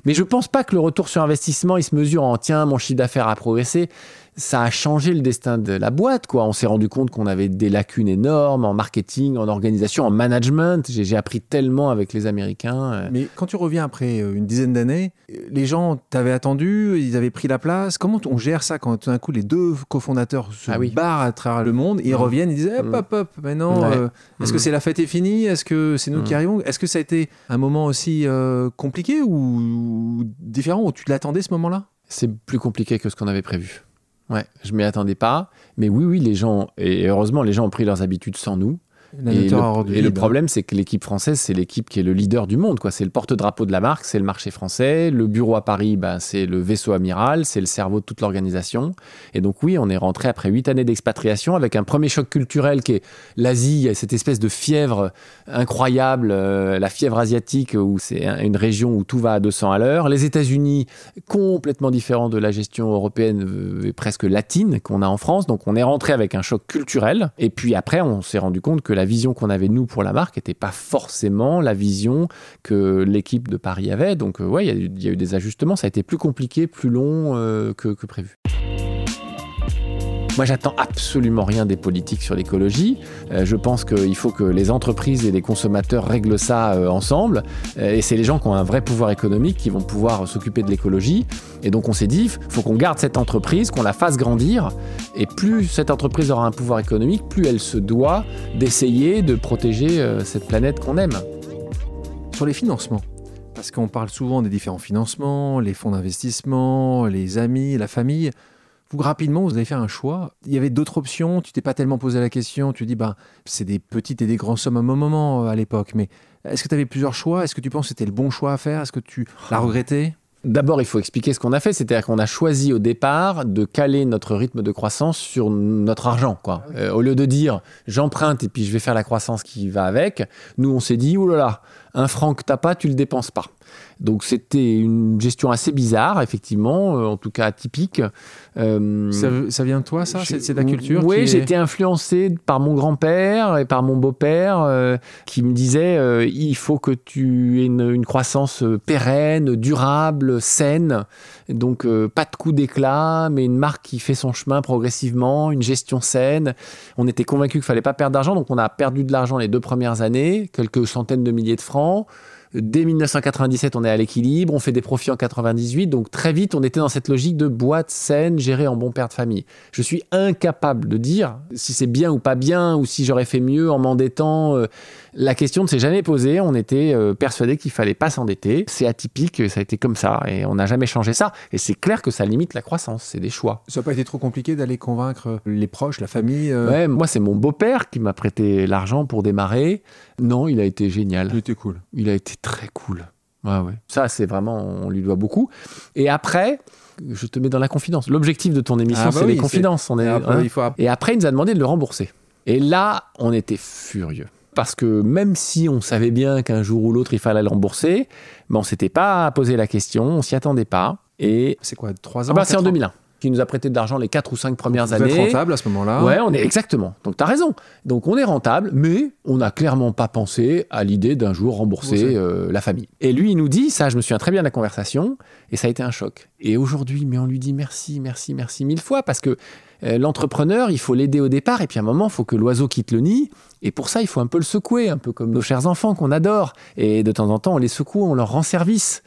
Mais je pense pas que le retour sur investissement, il se mesure en tiens, mon chiffre d'affaires a progressé ça a changé le destin de la boîte. Quoi. On s'est rendu compte qu'on avait des lacunes énormes en marketing, en organisation, en management. J'ai appris tellement avec les Américains. Euh. Mais quand tu reviens après euh, une dizaine d'années, les gens t'avaient attendu, ils avaient pris la place. Comment on gère ça quand tout d'un coup les deux cofondateurs se ah barrent à travers le monde ils mmh. reviennent et disent hop, mmh. hop, hop, maintenant, euh, est-ce que mmh. c'est la fête est finie? Est-ce que c'est nous qui arrivons? Est-ce que ça a été un moment aussi compliqué ou différent où tu l'attendais ce moment-là? C'est plus compliqué que ce qu'on avait prévu. Ouais, je m'y attendais pas. Mais oui, oui, les gens, et heureusement, les gens ont pris leurs habitudes sans nous. Et le, problème, c'est que l'équipe française, c'est l'équipe qui est le leader du monde. quoi. C'est le porte-drapeau de la marque, c'est le marché français. Le bureau à Paris, bah, c'est le vaisseau amiral, c'est le cerveau de toute l'organisation. Et donc oui, on est rentré après huit années d'expatriation avec un premier choc culturel qui est l'Asie, cette espèce de fièvre incroyable, euh, la fièvre asiatique, où c'est une région où tout va à 200 à l'heure. Les États-Unis, complètement différent de la gestion européenne euh, presque latine qu'on a en France. Donc on est rentré avec un choc culturel. Et puis après, on s'est rendu compte que la vision qu'on avait nous pour la marque n'était pas forcément la vision que l'équipe de Paris avait. Donc euh, ouais, il y, a eu des ajustements. Ça a été plus compliqué, plus long euh, que, prévu. Moi, j'attends absolument rien des politiques sur l'écologie. Euh, je pense qu'il faut que les entreprises et les consommateurs règlent ça ensemble. et c'est les gens qui ont un vrai pouvoir économique qui vont pouvoir s'occuper de l'écologie. Et donc, on s'est dit, il faut qu'on garde cette entreprise, qu'on la fasse grandir. Et plus cette entreprise aura un pouvoir économique, plus elle se doit d'essayer de protéger euh, cette planète qu'on aime. Sur les financements, parce qu'on parle souvent des différents financements, les fonds d'investissement, les amis, la famille. Vous, rapidement, vous avez fait un choix. Il y avait d'autres options. Tu t'es pas tellement posé la question. Tu dis, ben, c'est des petites et des grandes sommes à un moment euh, à l'époque. Mais est-ce que tu avais plusieurs choix? Est-ce que tu penses que c'était le bon choix à faire? Est-ce que tu l'as regretté? D'abord, il faut expliquer ce qu'on a fait, c'est-à-dire qu'on a choisi au départ de caler notre rythme de croissance sur notre argent. Quoi. Ah euh, au lieu de dire j'emprunte et puis je vais faire la croissance qui va avec, nous on s'est dit, oh là là, un franc que t'as pas, tu le dépenses pas. Donc c'était une gestion assez bizarre, effectivement, euh, en tout cas atypique. Euh, ça, vient de toi, ça C'est ta culture Oui, j'ai été influencé par mon grand-père et par mon beau-père euh, qui me disait il faut que tu aies une, croissance pérenne, durable, saine. Donc pas de coup d'éclat, mais une marque qui fait son chemin progressivement, une gestion saine. On était convaincus qu'il fallait pas perdre d'argent, donc on a perdu de l'argent les deux premières années, quelques centaines de milliers de francs. Dès 1997, on est à l'équilibre, on fait des profits en 98, donc très vite, on était dans cette logique de boîte saine gérée en bon père de famille. Je suis incapable de dire si c'est bien ou pas bien, ou si j'aurais fait mieux en m'endettant. Euh, la question ne s'est jamais posée. On était euh, persuadé qu'il fallait pas s'endetter. C'est atypique, ça a été comme ça, et on n'a jamais changé ça. Et c'est clair que ça limite la croissance. C'est des choix. Ça n'a pas été trop compliqué d'aller convaincre les proches, la famille euh? Ouais, moi c'est mon beau-père qui m'a prêté l'argent pour démarrer. Non, il a été génial. Il était cool. Il a été très cool. Ouais, ouais. Ça, c'est vraiment, on lui doit beaucoup. Et après, je te mets dans la confidence. L'objectif de ton émission, Ah bah c'est oui, les confidences. On Et après, hein. il faut app- Et après, il nous a demandé de le rembourser. Et là, on était furieux. Parce que même si on savait bien qu'un jour ou l'autre, il fallait le rembourser, mais on s'était pas posé la question, on s'y attendait pas. Et C'est quoi, 3 ans ah bah, c'est en quatre ans 2001 qui nous a prêté de l'argent les 4 ou 5 premières Vous êtes années. rentable à ce moment-là. Ouais, on est exactement. Donc tu as raison. Donc on est rentable, mais on n'a clairement pas pensé à l'idée d'un jour rembourser Rembourser. euh, la famille. Et lui, il nous dit, ça, je me souviens très bien de la conversation, et ça a été un choc. Et aujourd'hui, mais on lui dit merci, merci, merci mille fois, parce que euh, l'entrepreneur, il faut l'aider au départ, et puis à un moment, il faut que l'oiseau quitte le nid, et pour ça, il faut un peu le secouer, un peu comme nos chers enfants qu'on adore. Et de temps en temps, on les secoue, on leur rend service.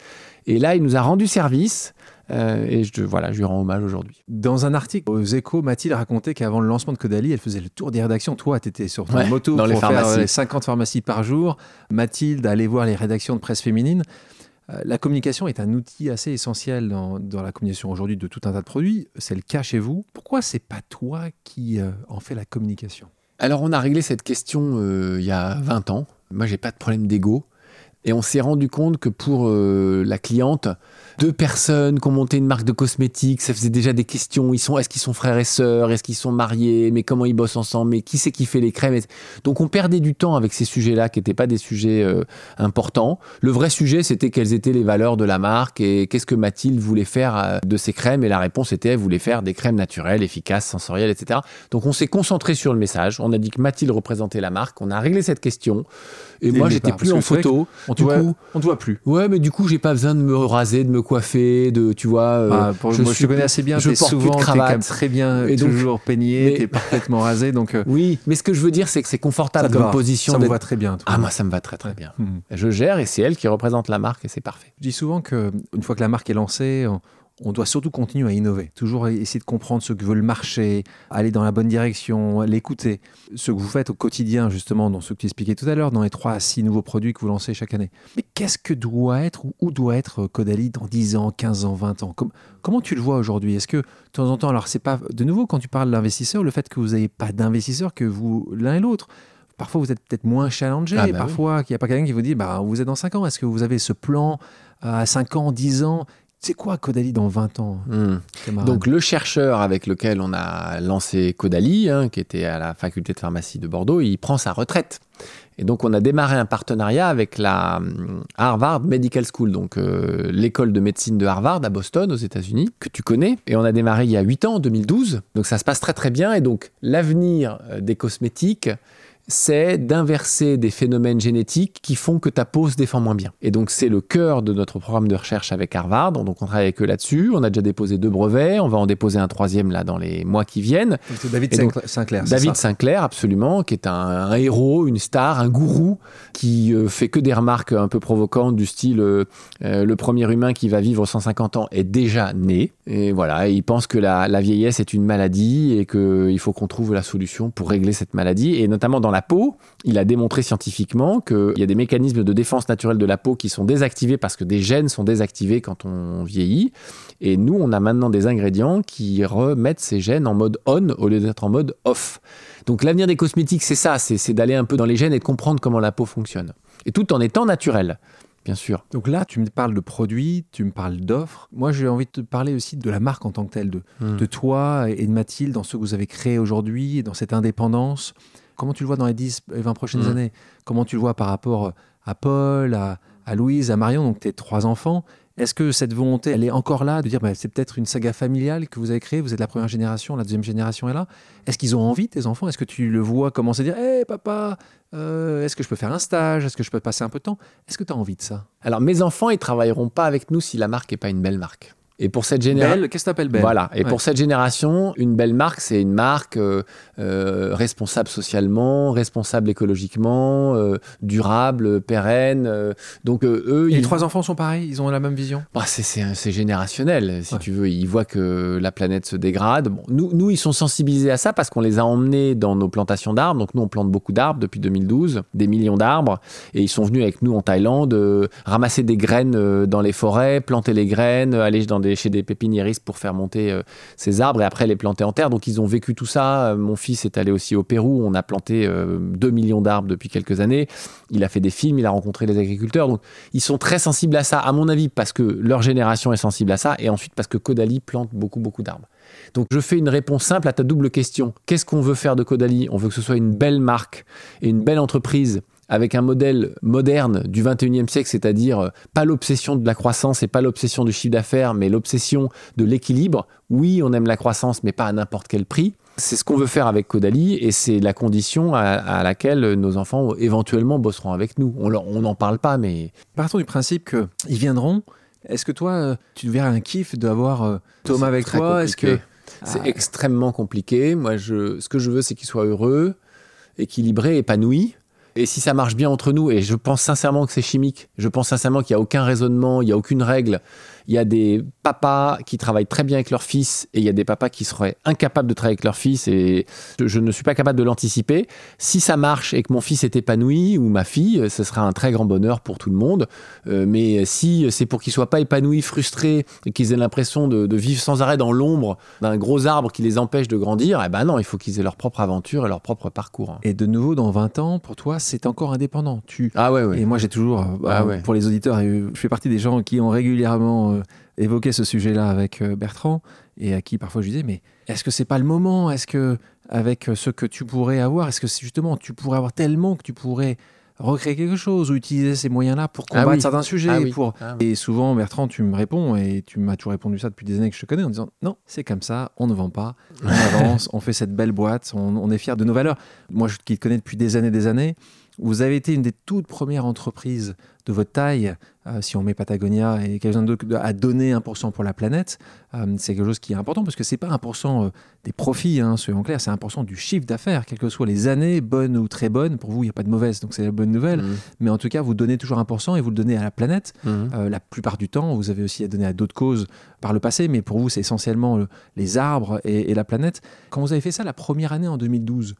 Et là, il nous a rendu service, euh, et je, voilà, je lui rends hommage aujourd'hui. Dans un article aux Échos, Mathilde racontait qu'avant le lancement de Caudalie, elle faisait le tour des rédactions. Toi, tu étais sur ton Ouais, moto dans les pour faire pharmacies. euh, 50 pharmacies par jour. Mathilde allait voir les rédactions de presse féminine. Euh, La communication est un outil assez essentiel dans, dans la communication aujourd'hui de tout un tas de produits. C'est le cas chez vous. Pourquoi c'est pas toi qui euh, en fais la communication? Alors, on a réglé cette question euh, il y a 20 ans. Moi, j'ai pas de problème d'ego. Et on s'est rendu compte que pour euh, la cliente, deux personnes qui ont monté une marque de cosmétiques, ça faisait déjà des questions. Ils sont, est-ce qu'ils sont frères et sœurs? Est-ce qu'ils sont mariés? Mais comment ils bossent ensemble? Mais qui c'est qui fait les crèmes? Donc on perdait du temps avec ces sujets-là qui n'étaient pas des sujets euh, importants. Le vrai sujet, c'était quelles étaient les valeurs de la marque et qu'est-ce que Mathilde voulait faire euh, de ces crèmes? Et la réponse était, elle voulait faire des crèmes naturelles, efficaces, sensorielles, etc. Donc on s'est concentré sur le message. On a dit que Mathilde représentait la marque. On a réglé cette question. Et moi, j'étais plus en photo. On te, Du voit, coup, on te voit plus. Ouais, mais du coup, j'ai pas besoin de me raser, de me coiffer, de, tu vois. euh, Ah, pour- je moi, je suis te connais plus- assez bien. je porte plus de souvent, quand même cravate. très bien, Et donc- toujours peigné, t'es parfaitement rasé. Donc, euh, Oui, mais ce que je veux dire, c'est que c'est ça confortable te comme va. position. Ça me va très bien. toi. Ah, moi, ça me va très très bien. Je gère et c'est elle qui représente la marque et c'est parfait. Je dis souvent que une fois que la marque est lancée, on, on doit surtout continuer à innover, toujours essayer de comprendre ce que veut le marché, aller dans la bonne direction, l'écouter. Ce que vous faites au quotidien, justement, dans ce que tu expliquais tout à l'heure, dans les 3 à 6 nouveaux produits que vous lancez chaque année. Mais qu'est-ce que doit être ou où doit être Caudalie dans 10 ans, 15 ans, 20 ans? Com- Comment tu le vois aujourd'hui? Est-ce que de temps en temps, alors c'est pas de nouveau quand tu parles d'investisseurs, le fait que vous n'ayez pas d'investisseurs que vous l'un et l'autre. Parfois, vous êtes peut-être moins challengé. Ah bah oui. parfois, qu'il n'y a pas quelqu'un qui vous dit bah, vous êtes dans 5 ans. Est-ce que vous avez ce plan à 5 ans, 10 ans? C'est quoi Caudalie dans 20 ans Hmm. Donc le chercheur avec lequel on a lancé Caudalie, hein, qui était à la faculté de pharmacie de Bordeaux, il prend sa retraite. Et donc on a démarré un partenariat avec la hum, Harvard Medical School, donc euh, l'école de médecine de Harvard à Boston aux États-Unis, que tu connais. Et on a démarré il y a 8 ans, en 2012. Donc ça se passe très très bien. Et donc l'avenir euh, des cosmétiques, c'est d'inverser des phénomènes génétiques qui font que ta peau se défend moins bien. Et donc c'est le cœur de notre programme de recherche avec Harvard. Donc on travaille avec eux là-dessus. On a déjà déposé deux brevets. On va en déposer un troisième là dans les mois qui viennent. C'est David donc, Sinclair, David ça Sinclair, absolument, qui est un, un héros, une star, un gourou, qui euh, fait que des remarques un peu provocantes du style euh, euh, le premier humain qui va vivre 150 ans est déjà né. Et voilà, et il pense que la, la vieillesse est une maladie et qu'il faut qu'on trouve la solution pour régler cette maladie. Et notamment dans la peau, il a démontré scientifiquement qu'il y a des mécanismes de défense naturelle de la peau qui sont désactivés parce que des gènes sont désactivés quand on vieillit. Et nous, on a maintenant des ingrédients qui remettent ces gènes en mode on au lieu d'être en mode off. Donc l'avenir des cosmétiques, c'est ça, c'est c'est d'aller un peu dans les gènes et de comprendre comment la peau fonctionne. Et tout en étant naturel, bien sûr. Donc là, tu me parles de produits, tu me parles d'offres. Moi, j'ai envie de te parler aussi de la marque en tant que telle, de, Hmm. de toi et de Mathilde, dans ce que vous avez créé aujourd'hui, et dans cette indépendance. Comment tu le vois dans les 10 et 20 prochaines Mm. années? Comment tu le vois par rapport à Paul, à, à Louise, à Marion, donc tes trois enfants. Est-ce que cette volonté, elle est encore là de dire bah, c'est peut-être une saga familiale que vous avez créée Vous êtes la première génération, la deuxième génération est là? Est-ce qu'ils ont envie, tes enfants? Est-ce que tu le vois commencer à dire Hé papa, euh, est-ce que je peux faire un stage? Est-ce que je peux passer un peu de temps? Est-ce que tu as envie de ça? Alors mes enfants, ils travailleront pas avec nous si la marque est pas une belle marque. Et pour cette génération... Belle, qu'est-ce que tu appelles belle? Voilà. Et Ouais. pour cette génération, une belle marque, c'est une marque euh, euh, responsable socialement, responsable écologiquement, euh, durable, pérenne. donc eux, Et les trois enfants sont pareils? Ils ont la même vision? Bah, c'est- générationnel, si Ouais. tu veux. Ils voient que la planète se dégrade. Bon, nous, nous, ils sont sensibilisés à ça parce qu'on les a emmenés dans nos plantations d'arbres. Donc, nous, on plante beaucoup d'arbres depuis 2012, des millions d'arbres. Et ils sont venus avec nous en Thaïlande, ramasser des graines dans les forêts, planter les graines, aller dans des chez des pépiniéristes pour faire monter euh, ces arbres et après les planter en terre. Donc ils ont vécu tout ça. Mon fils est allé aussi au Pérou. On a planté 2 millions d'arbres depuis quelques années. Il a fait des films, il a rencontré les agriculteurs. Donc ils sont très sensibles à ça, à mon avis, parce que leur génération est sensible à ça et ensuite parce que Caudalie plante beaucoup, beaucoup d'arbres. Donc je fais une réponse simple à ta double question. Qu'est-ce qu'on veut faire de Caudalie? On veut que ce soit une belle marque et une belle entreprise avec un modèle moderne du 21e siècle, c'est-à-dire euh, pas l'obsession de la croissance et pas l'obsession du chiffre d'affaires, mais l'obsession de l'équilibre. Oui, on aime la croissance, mais pas à n'importe quel prix. C'est ce qu'on veut faire avec Caudalie et c'est la condition à, laquelle nos enfants éventuellement bosseront avec nous. On n'en parle pas, mais... Partons du principe qu'ils viendront. Est-ce que toi, euh, tu verrais un kiff d'avoir euh, Thomas avec toi? Est-ce que c'est ah. extrêmement compliqué Moi, je, ce que je veux, c'est qu'il soit heureux, équilibré, épanoui. Et si ça marche bien entre nous, et je pense sincèrement que c'est chimique, je pense sincèrement qu'il n'y a aucun raisonnement, il n'y a aucune règle, il y a des papas qui travaillent très bien avec leur fils et il y a des papas qui seraient incapables de travailler avec leur fils et je ne suis pas capable de l'anticiper. Si ça marche et que mon fils est épanoui ou ma fille, ce sera un très grand bonheur pour tout le monde. Euh, mais si c'est pour qu'ils soient pas épanouis, frustrés et qu'ils aient l'impression de, vivre sans arrêt dans l'ombre d'un gros arbre qui les empêche de grandir, eh ben non, il faut qu'ils aient leur propre aventure et leur propre parcours. Et de nouveau, dans 20 ans, pour toi, c'est encore indépendant. Tu... Ah ouais, ouais. Et moi, j'ai toujours, ah bah, pour les auditeurs, je fais partie des gens qui ont régulièrement euh, évoqué ce sujet-là avec euh, Bertrand et à qui parfois je disais mais est-ce que c'est pas le moment? Est-ce que avec ce que tu pourrais avoir, est-ce que justement tu pourrais avoir tellement que tu pourrais recréer quelque chose ou utiliser ces moyens-là pour ah combattre certains sujets ah pour... Ah et souvent Bertrand tu me réponds et tu m'as toujours répondu ça depuis des années que je te connais en disant non c'est comme ça on ne vend pas on avance on fait cette belle boîte on, on est fier de nos valeurs. Moi je, qui te connais depuis des années des années vous avez été une des toutes premières entreprises de votre taille, euh, si on met Patagonia et quelqu'un d'autre, à donner 1% pour la planète. Euh, c'est quelque chose qui est important parce que c'est pas 1% euh, des profits, hein, soyons clairs, c'est 1% du chiffre d'affaires, quelles que soient les années, bonnes ou très bonnes. Pour vous, il n'y a pas de mauvaise, donc c'est la bonne nouvelle. Mmh. Mais en tout cas, vous donnez toujours 1% et vous le donnez à la planète. Mmh. la plupart du temps, vous avez aussi à donner à d'autres causes par le passé, mais pour vous, c'est essentiellement les arbres et, et la planète. Quand vous avez fait ça la première année en 2012,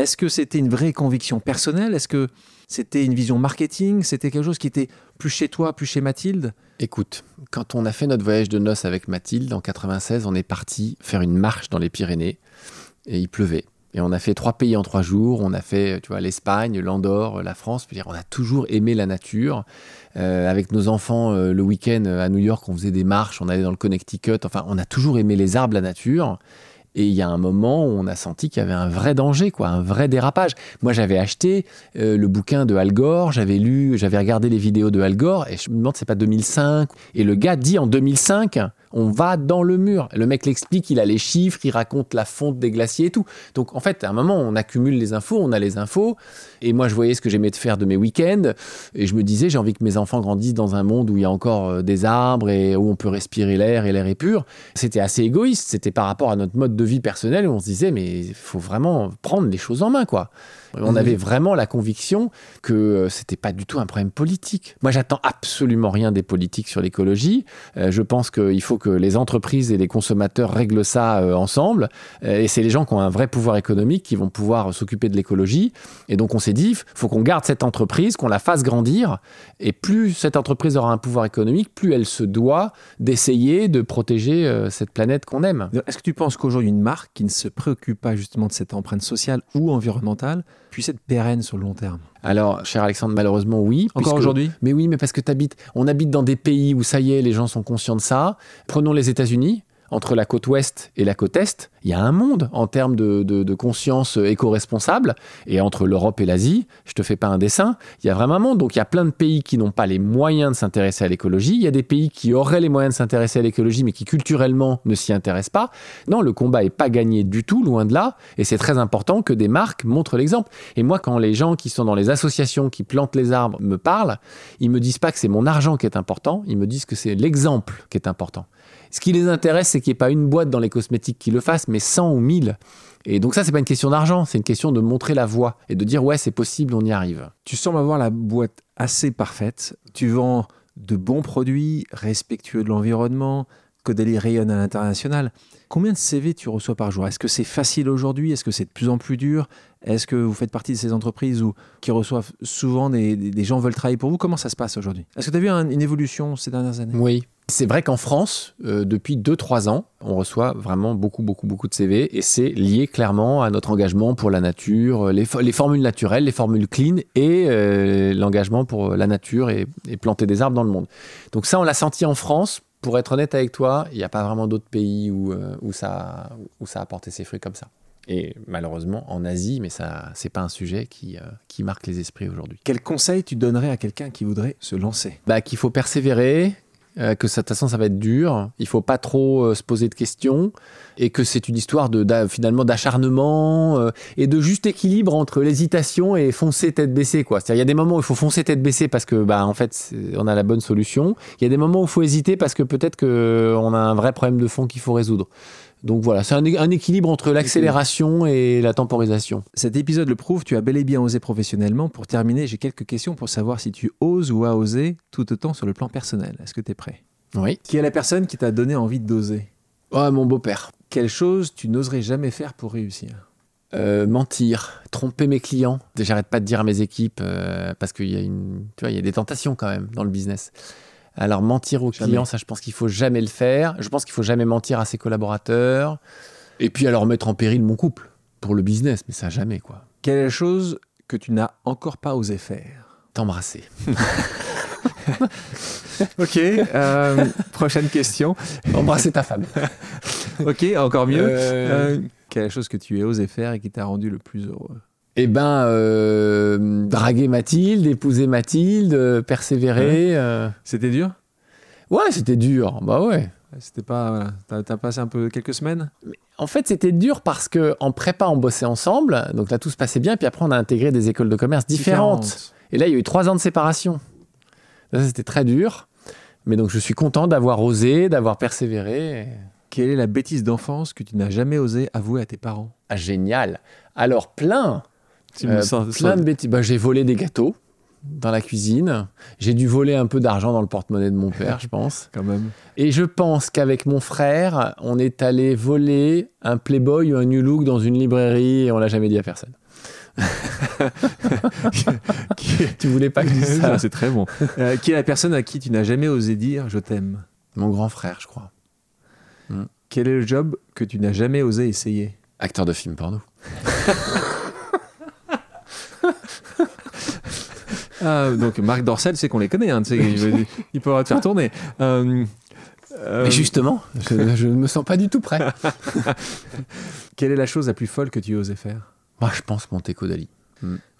est-ce que c'était une vraie conviction personnelle? Est-ce que c'était une vision marketing? C'était quelque chose qui était plus chez toi, plus chez Mathilde? Écoute, quand on a fait notre voyage de noces avec Mathilde en 96, on est parti faire une marche dans les Pyrénées et il pleuvait. Et on a fait trois pays en trois jours. On a fait, tu vois, l'Espagne, l'Andorre, la France. on a toujours aimé la nature. Euh, avec nos enfants, euh, le week-end à New York, on faisait des marches. On allait dans le Connecticut. Enfin, on a toujours aimé les arbres, la nature. Et il y a un moment où on a senti qu'il y avait un vrai danger, quoi, un vrai dérapage. Moi, j'avais acheté euh, le bouquin de Al Gore, j'avais lu, j'avais regardé les vidéos de Al Gore, et je me demande, c'est pas 2005. Et le gars dit en 2005, on va dans le mur. Le mec l'explique, il a les chiffres, il raconte la fonte des glaciers et tout. Donc en fait, à un moment, on accumule les infos, on a les infos. Et moi, je voyais ce que j'aimais de faire de mes week-ends. Et je me disais, j'ai envie que mes enfants grandissent dans un monde où il y a encore euh, des arbres et où on peut respirer l'air et l'air est pur. C'était assez égoïste. C'était par rapport à notre mode de vie personnel où on se disait, mais il faut vraiment prendre les choses en main, quoi. On avait vraiment la conviction que euh, c'était pas du tout un problème politique. Moi, j'attends absolument rien des politiques sur l'écologie. Euh, je pense qu'il faut que les entreprises et les consommateurs règlent ça euh, ensemble. et c'est les gens qui ont un vrai pouvoir économique qui vont pouvoir s'occuper de l'écologie. Et donc, on s'est dit, il faut qu'on garde cette entreprise, qu'on la fasse grandir. Et plus cette entreprise aura un pouvoir économique, plus elle se doit d'essayer de protéger cette planète qu'on aime. Est-ce que tu penses qu'aujourd'hui, une marque qui ne se préoccupe pas justement de cette empreinte sociale ou environnementale puisse être pérenne sur le long terme alors, cher Alexandre, malheureusement, oui. Encore aujourd'hui? Mais oui, mais parce que habites, on habite dans des pays où ça y est, les gens sont conscients de ça. Prenons les États-Unis entre la côte ouest et la côte est, il y a un monde en termes de, conscience éco-responsable. Et entre l'Europe et l'Asie, je te fais pas un dessin, il y a vraiment un monde. Donc il y a plein de pays qui n'ont pas les moyens de s'intéresser à l'écologie. Il y a des pays qui auraient les moyens de s'intéresser à l'écologie, mais qui culturellement ne s'y intéressent pas. Non, le combat est pas gagné du tout, loin de là. Et c'est très important que des marques montrent l'exemple. Et moi, quand les gens qui sont dans les associations qui plantent les arbres me parlent, ils me disent pas que c'est mon argent qui est important, ils me disent que c'est l'exemple qui est important. Ce qui les intéresse, c'est qu'il n'y ait pas une boîte dans les cosmétiques qui le fasse, mais 100 ou 1000. Et donc ça, c'est pas une question d'argent, c'est une question de montrer la voie et de dire ouais, c'est possible, on y arrive. Tu sembles avoir la boîte assez parfaite. Tu vends de bons produits, respectueux de l'environnement, Caudalie rayonne à l'international. Combien de CV tu reçois par jour? Est-ce que c'est facile aujourd'hui? Est-ce que c'est de plus en plus dur? Est-ce que vous faites partie de ces entreprises où, qui reçoivent souvent des, des gens veulent travailler pour vous? Comment ça se passe aujourd'hui? Est-ce que tu as vu une évolution ces dernières années? Oui, C'est vrai qu'en France, euh, depuis 2-3 ans, on reçoit vraiment beaucoup, beaucoup, beaucoup de CV et c'est lié clairement à notre engagement pour la nature, les, les formules naturelles, les formules clean et euh, l'engagement pour la nature et, et planter des arbres dans le monde. Donc ça, on l'a senti en France. Pour être honnête avec toi, il n'y a pas vraiment d'autres pays où, euh, où, ça, où ça a porté ses fruits comme ça. Et malheureusement en Asie, mais ça, c'est pas un sujet qui, euh, qui marque les esprits aujourd'hui. Quel conseil tu donnerais à quelqu'un qui voudrait se lancer? Bah, qu'il faut persévérer, euh, que de toute façon ça va être dur, il faut pas trop euh, se poser de questions, et que c'est une histoire de, finalement d'acharnement euh, et de juste équilibre entre l'hésitation et foncer tête baissée. Quoi. Il y a des moments où il faut foncer tête baissée parce que bah, en fait on a la bonne solution, il y a des moments où il faut hésiter parce que peut-être qu'on a un vrai problème de fond qu'il faut résoudre. Donc voilà, c'est un, équilibre entre l'accélération et la temporisation. Cet épisode le prouve, tu as bel et bien osé professionnellement. Pour terminer, j'ai quelques questions pour savoir si tu oses ou as osé tout autant sur le plan personnel. Est-ce que tu es prêt? Oui. Qui est la personne qui t'a donné envie d'oser? Oh, mon beau-père. Quelle chose tu n'oserais jamais faire pour réussir? Euh, mentir, tromper mes clients. J'arrête pas de dire à mes équipes euh, parce qu'il y a une, tu vois, il y a des tentations quand même dans le business. Alors mentir aux Jamais. clients, ça, je pense qu'il faut jamais le faire. Je pense qu'il faut jamais mentir à ses collaborateurs. Et puis alors mettre en péril mon couple pour le business, mais ça jamais quoi. Quelle est la chose que tu n'as encore pas osé faire? T'embrasser. Ok, euh, prochaine question. Embrasser ta femme. Ok, encore mieux. Euh, Euh, quelle est la chose que tu as osé faire et qui t'a rendu le plus heureux? Eh ben, euh, draguer Mathilde, épouser Mathilde, euh, persévérer. euh. C'était dur? Ouais, c'était dur. Bah ouais. C'était pas. Voilà. T'as, t'as passé un peu quelques semaines? En fait, c'était dur parce que en prépa, on bossait ensemble, donc là tout se passait bien. Puis après, on a intégré des écoles de commerce différentes. Et là, il y a eu trois ans de séparation. Là, c'était très dur. Mais donc, je suis content d'avoir osé, d'avoir persévéré. Quelle est la bêtise d'enfance que tu n'as jamais osé avouer à tes parents? Ah, génial. Alors, plein, euh, plein de bêtises. Bah, j'ai volé des gâteaux dans la cuisine. J'ai dû voler un peu d'argent dans le porte-monnaie de mon père, je pense. quand même. Et je pense qu'avec mon frère, on est allé voler un Playboy ou un New Look dans une librairie et on l'a jamais dit à personne. tu voulais pas que je dise ça c'est très bon. Euh, qui est la personne à qui tu n'as jamais osé dire je t'aime Mon grand frère, je crois. Quel est le job que tu n'as jamais osé essayer Acteur de film porno. Ah, donc Marc Dorcel, c'est qu'on les connaît. Hein, il, il pourra te faire tourner. Euh, euh, Mais justement, je, ne me sens pas du tout prêt. Quelle est la chose la plus folle que tu osé faire? Moi, je pense Monteco Dali.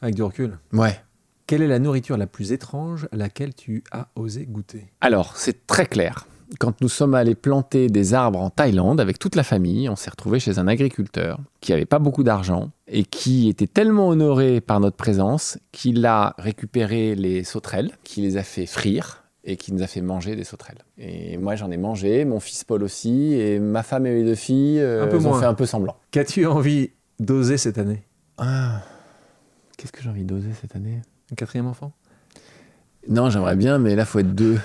Avec du recul. Ouais. Quelle est la nourriture la plus étrange à laquelle tu as osé goûter? Alors, c'est très clair. Quand nous sommes allés planter des arbres en Thaïlande avec toute la famille, on s'est retrouvé chez un agriculteur qui n'avait pas beaucoup d'argent et qui était tellement honoré par notre présence qu'il a récupéré les sauterelles, qui les a fait frire et qui nous a fait manger des sauterelles. Et moi, j'en ai mangé, mon fils Paul aussi, et ma femme et mes deux filles euh, Un peu elles ont fait un peu semblant. Qu'as-tu envie d'oser cette année? Ah, Qu'est-ce que j'ai envie d'oser cette année? Un quatrième enfant? Non, j'aimerais bien, mais là, faut être deux.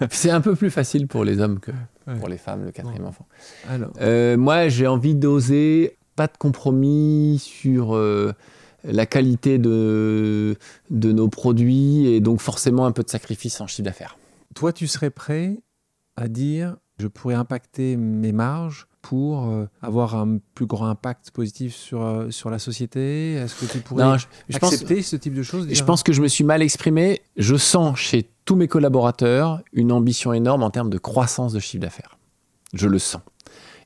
c'est un peu plus facile pour les hommes que Ouais. pour les femmes, le quatrième enfant. Alors, Euh, moi, j'ai envie d'oser pas de compromis sur euh, la qualité de, de nos produits et donc forcément un peu de sacrifice en chiffre d'affaires. toi, tu serais prêt à dire je pourrais impacter mes marges pour euh, avoir un plus grand impact positif sur, euh, sur la société? Est-ce que tu pourrais Non, je, je pense, accepter ce type de choses je pense que je me suis mal exprimé. Je sens chez tous mes collaborateurs une ambition énorme en termes de croissance de chiffre d'affaires. Je le sens.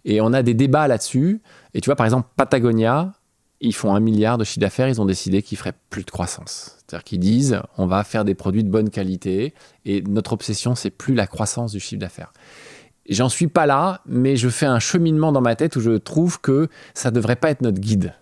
Et on a des débats là-dessus. Et tu vois, par exemple, Patagonia, ils font un milliard de chiffre d'affaires, ils ont décidé qu'ils feraient plus de croissance. C'est-à-dire qu'ils disent, on va faire des produits de bonne qualité, et notre obsession, c'est plus la croissance du chiffre d'affaires. J'en suis pas là, mais je fais un cheminement dans ma tête où je trouve que ça devrait pas être notre guide.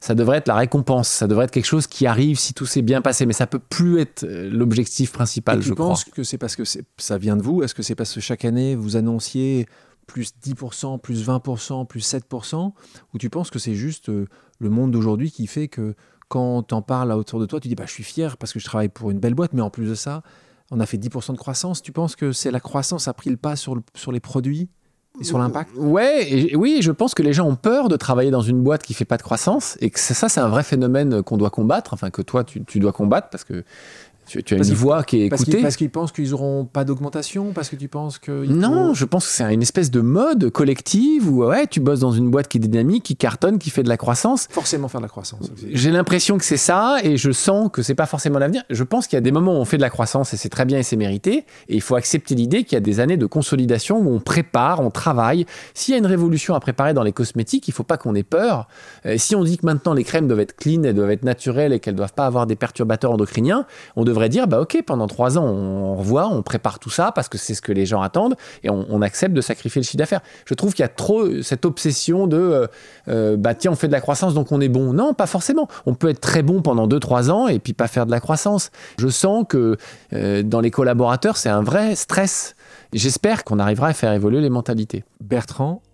Ça devrait être la récompense, ça devrait être quelque chose qui arrive si tout s'est bien passé, mais ça peut plus être euh, l'objectif principal, Et tu je crois. penses que c'est parce que ça vient de vous? Est-ce que c'est parce que chaque année, vous annonciez plus 10%, plus 20%, plus 7% Ou tu penses que c'est juste euh, le monde d'aujourd'hui qui fait que quand t'en parles autour de toi, tu dis bah, je suis fier parce que je travaille pour une belle boîte, mais en plus de ça, on a fait 10% de croissance. Tu penses que c'est la croissance a pris le pas sur, le- sur les produits et sur l'impact? Ouais, oui, je pense que les gens ont peur de travailler dans une boîte qui fait pas de croissance et que ça, c'est un vrai phénomène qu'on doit combattre, enfin que toi, tu dois combattre parce que Tu, tu as Parce une voix qui est Parce écoutée. parce qu'ils pensent qu'ils n'auront pas d'augmentation Parce que tu penses que. Non, faut- je pense que c'est une espèce de mode collective où ouais, tu bosses dans une boîte qui est dynamique, qui cartonne, qui fait de la croissance. Forcément faire de la croissance. J'ai l'impression que c'est ça et je sens que c'est pas forcément l'avenir. Je pense qu'il y a des moments où on fait de la croissance et c'est très bien et c'est mérité. Et il faut accepter l'idée qu'il y a des années de consolidation où on prépare, on travaille. S'il y a une révolution à préparer dans les cosmétiques, il faut pas qu'on ait peur. Euh, si on dit que maintenant les crèmes doivent être clean, elles doivent être naturelles et qu'elles doivent pas avoir des perturbateurs endocriniens, on devrait dire bah ok pendant trois ans on revoit, on prépare tout ça parce que c'est ce que les gens attendent et on, accepte de sacrifier le chiffre d'affaires. Je trouve qu'il y a trop cette obsession de euh, euh, bah tiens on fait de la croissance donc on est bon. Non pas forcément. On peut être très bon pendant deux trois ans et puis pas faire de la croissance. Je sens que euh, dans les collaborateurs c'est un vrai stress. J'espère qu'on arrivera à faire évoluer les mentalités. Bertrand,